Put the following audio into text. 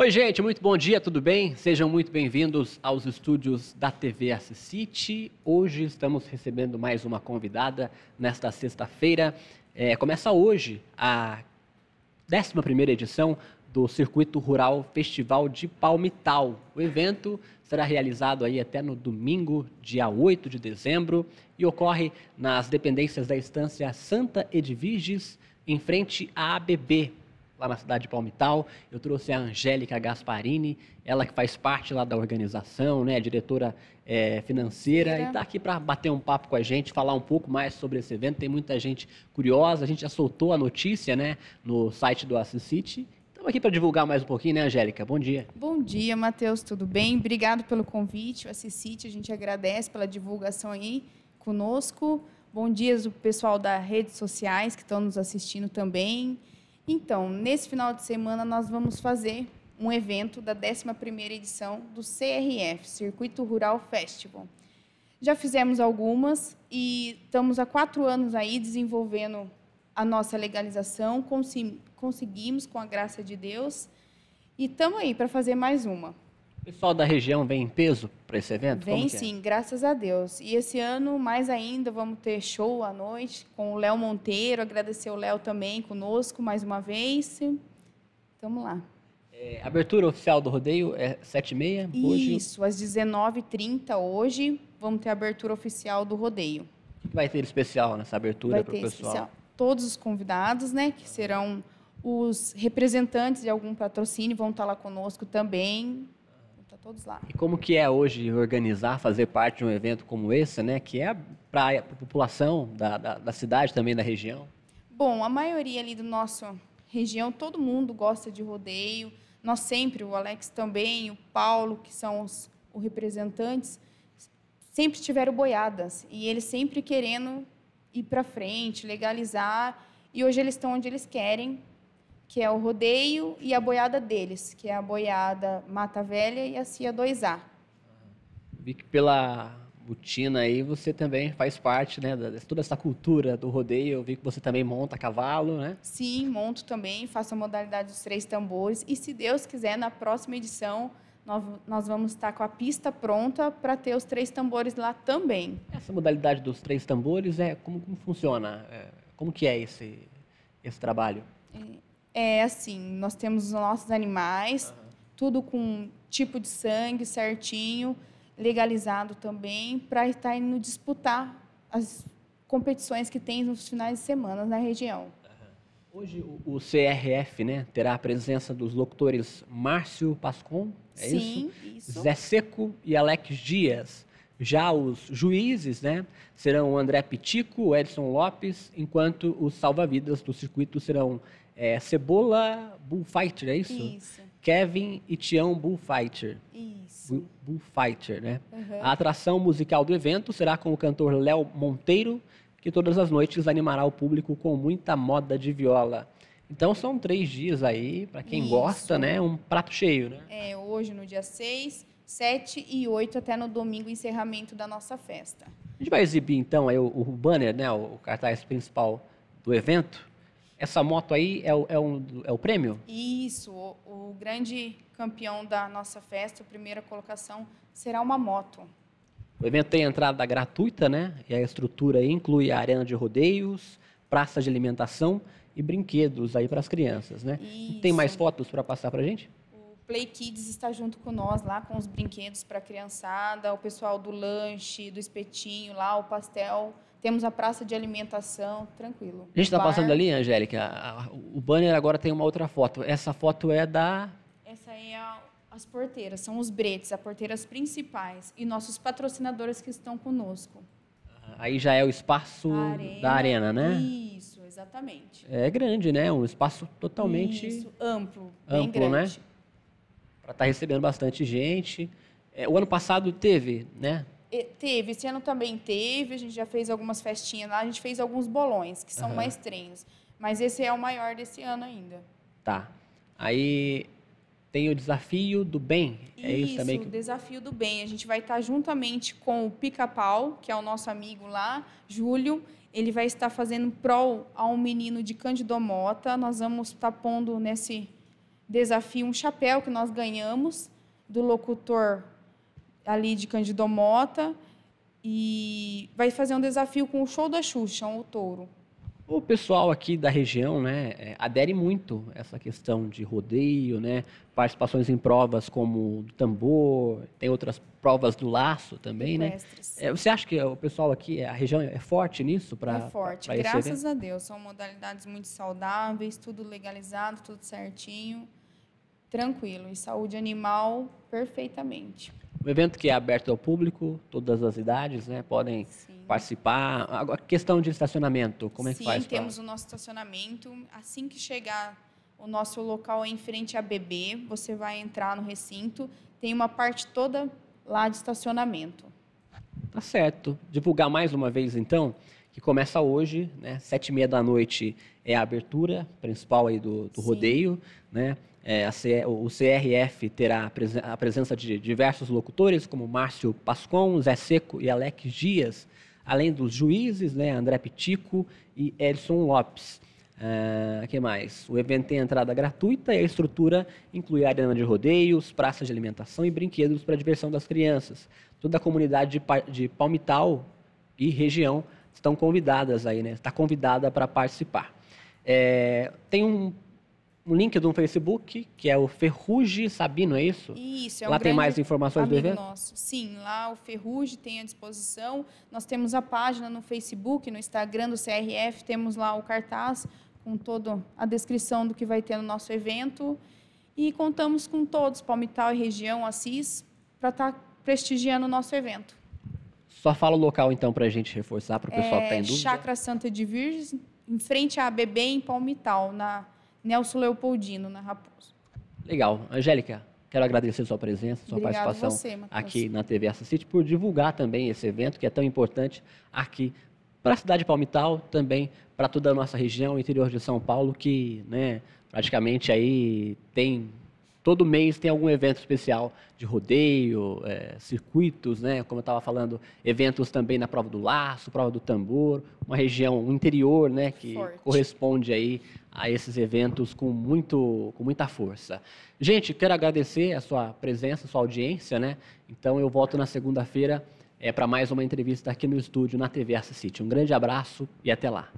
Oi, gente, muito bom dia, tudo bem? Sejam muito bem-vindos aos estúdios da TV City. Hoje estamos recebendo mais uma convidada nesta sexta-feira. É, começa hoje a 11 edição do Circuito Rural Festival de Palmital. O evento será realizado aí até no domingo, dia 8 de dezembro, e ocorre nas dependências da estância Santa Edviges, em frente à ABB, lá na cidade de Palmital. Eu trouxe a Angélica Gasparini, ela que faz parte lá da organização, né, diretora é, financeira, e está aqui para bater um papo com a gente, falar um pouco mais sobre esse evento. Tem muita gente curiosa, a gente já soltou a notícia né, no site do Assisite. Estamos aqui para divulgar mais um pouquinho, né, Angélica? Bom dia. Bom dia, Matheus, tudo bem? Obrigado pelo convite, o Assisite, a gente agradece pela divulgação aí conosco. Bom dia o pessoal das redes sociais que estão nos assistindo também. Então, nesse final de semana nós vamos fazer um evento da 11ª edição do CRF, Circuito Rural Festival. Já fizemos algumas e estamos há quatro anos aí desenvolvendo a nossa legalização, conseguimos com a graça de Deus e estamos aí para fazer mais uma. O pessoal da região vem em peso para esse evento? Vem é? sim, é? graças a Deus. E esse ano, mais ainda, vamos ter show à noite com o Léo Monteiro. Agradecer o Léo também conosco mais uma vez. Vamos lá. É, abertura oficial do rodeio é 7h30 hoje? Isso, às 19h30 hoje vamos ter a abertura oficial do rodeio. O que vai ter especial nessa abertura para o pessoal? Especial. Todos os convidados, né, que serão os representantes de algum patrocínio, vão estar lá conosco também todos lá. E como que é hoje organizar, fazer parte de um evento como esse, né? Que é para a população da, da, da, cidade também, da região? Bom, a maioria ali do nosso região, todo mundo gosta de rodeio. Nós sempre, o Alex também, o Paulo, que são os, os representantes, sempre tiveram boiadas. E eles sempre querendo ir para frente, legalizar. E hoje eles estão onde eles querem, que é o rodeio, e a boiada deles, que é a boiada Mata Velha e a CIA 2A. Vi que pela botina aí você também faz parte, né, de toda essa cultura do rodeio. Eu vi que você também monta cavalo, né? Sim, monto também, faço a modalidade dos três tambores. E se Deus quiser, na próxima edição, nós vamos estar com a pista pronta para ter os três tambores lá também. Essa modalidade dos três tambores é como, como funciona? É, como que é esse esse trabalho? É, é assim, nós temos os nossos animais, uhum. tudo com tipo de sangue certinho, legalizado também, para estar indo disputar as competições que tem nos finais de semana na região. Hoje o, o CRF né, terá a presença dos locutores Márcio Pascon, é Sim, isso? isso? Zé Seco e Alex Dias. Já os juízes né, serão o André Pitico, o Edson Lopes, enquanto os salva-vidas do circuito serão é, Cebola Bullfighter, é isso? Isso. Kevin e Tião Bullfighter. Isso. Bullfighter, né? Uhum. A atração musical do evento será com o cantor Léo Monteiro, que todas as noites animará o público com muita moda de viola. Então são três dias aí, para quem Isso. gosta, né? Um prato cheio, né? É, hoje no dia 6, 7 e 8 até no domingo, encerramento da nossa festa. A gente vai exibir então aí o, o banner, né? O, cartaz principal do evento. Essa moto aí é o, é um, é o prêmio? Isso, o, o grande campeão da nossa festa, a primeira colocação, será uma moto. O evento tem entrada gratuita, né? E a estrutura inclui a arena de rodeios, praça de alimentação e brinquedos aí para as crianças, né? Isso. Tem mais fotos para passar para a gente? Play Kids está junto com nós lá com os brinquedos para a criançada, o pessoal do lanche, do espetinho lá, o pastel temos a praça de alimentação, tranquilo. A gente está passando ali, Angélica, o banner agora tem uma outra foto. Essa foto é da... Essa é a, as porteiras, são os bretes, as porteiras principais e nossos patrocinadores que estão conosco. Aí já é o espaço arena, da arena, né? Isso, exatamente. É grande, né? Um espaço totalmente... Isso, amplo, amplo bem né? Para estar tá recebendo bastante gente. É, o ano passado teve, né? Teve, esse ano também teve, a gente já fez algumas festinhas lá, a gente fez alguns bolões, que são uhum. mais treinos. Mas esse é o maior desse ano ainda. Tá. Aí tem o desafio do bem. É isso, isso também? o desafio do bem. A gente vai estar juntamente com o Pica-Pau, que é o nosso amigo lá, Júlio. Ele vai estar fazendo prol a um menino de Candidomota. Nós vamos estar pondo nesse, desafio, um chapéu que nós ganhamos do locutor ali de Cândido Mota e vai fazer um desafio com o show da Xuxa, o touro. O pessoal aqui da região, né, é, adere muito a essa questão de rodeio, né, participações em provas como do tambor, tem outras provas do laço também, né? É, você acha que o pessoal aqui, a região é forte nisso para É forte, graças a Deus. São modalidades muito saudáveis, tudo legalizado, tudo certinho, tranquilo. E saúde animal, perfeitamente. Um evento que é aberto ao público, todas as idades, né, podem Sim. participar. A questão de estacionamento, como é que faz? Sim, temos pra... o nosso estacionamento. Assim que chegar o nosso local é em frente à BB, você vai entrar no recinto, tem uma parte toda lá de estacionamento. Tá certo. Divulgar mais uma vez, então, que começa hoje, né, sete e meia da noite é a abertura principal aí do, do rodeio, né? É, o CRF terá a presença de diversos locutores, como Márcio Pascon, Zé Seco e Alex Dias, além dos juízes, né, André Pitico e Edson Lopes. Uh, que mais? O evento tem entrada gratuita e a estrutura inclui arena de rodeios, praças de alimentação e brinquedos para a diversão das crianças. Toda a comunidade de, de Palmital e região estão convidadas aí, né? Está convidada para participar. É, tem um um link de um Facebook, que é o Ferruge Sabino, é isso? Isso, é um Lá tem mais informações do evento? Nosso. Sim, lá o Ferruge tem à disposição. Nós temos a página no Facebook, no Instagram do CRF, temos lá o cartaz com toda a descrição do que vai ter no nosso evento. E contamos com todos, Palmital e região, Assis, para estar tá prestigiando o nosso evento. Só fala o local, então, para a gente reforçar, para o pessoal é, que está em dúvida. Chácara Santa de Virgens, em frente à ABB, em Palmital, na Nelson Leopoldino, na Raposo. Legal. Angélica, quero agradecer sua presença, sua Obrigado participação você, aqui na TV Assisite por divulgar também esse evento que é tão importante aqui para a cidade de Palmital, também para toda a nossa região, interior de São Paulo, que né, praticamente aí tem todo mês tem algum evento especial de rodeio, é, circuitos, né? Como eu estava falando, eventos também na prova do laço, prova do tambor, uma região, um interior, né? Que Forte. corresponde aí a esses eventos com, muito, com muita força. Gente, quero agradecer a sua presença, a sua audiência, né? Então eu volto na segunda-feira é, para mais uma entrevista aqui no estúdio na TV City. Um grande abraço e até lá.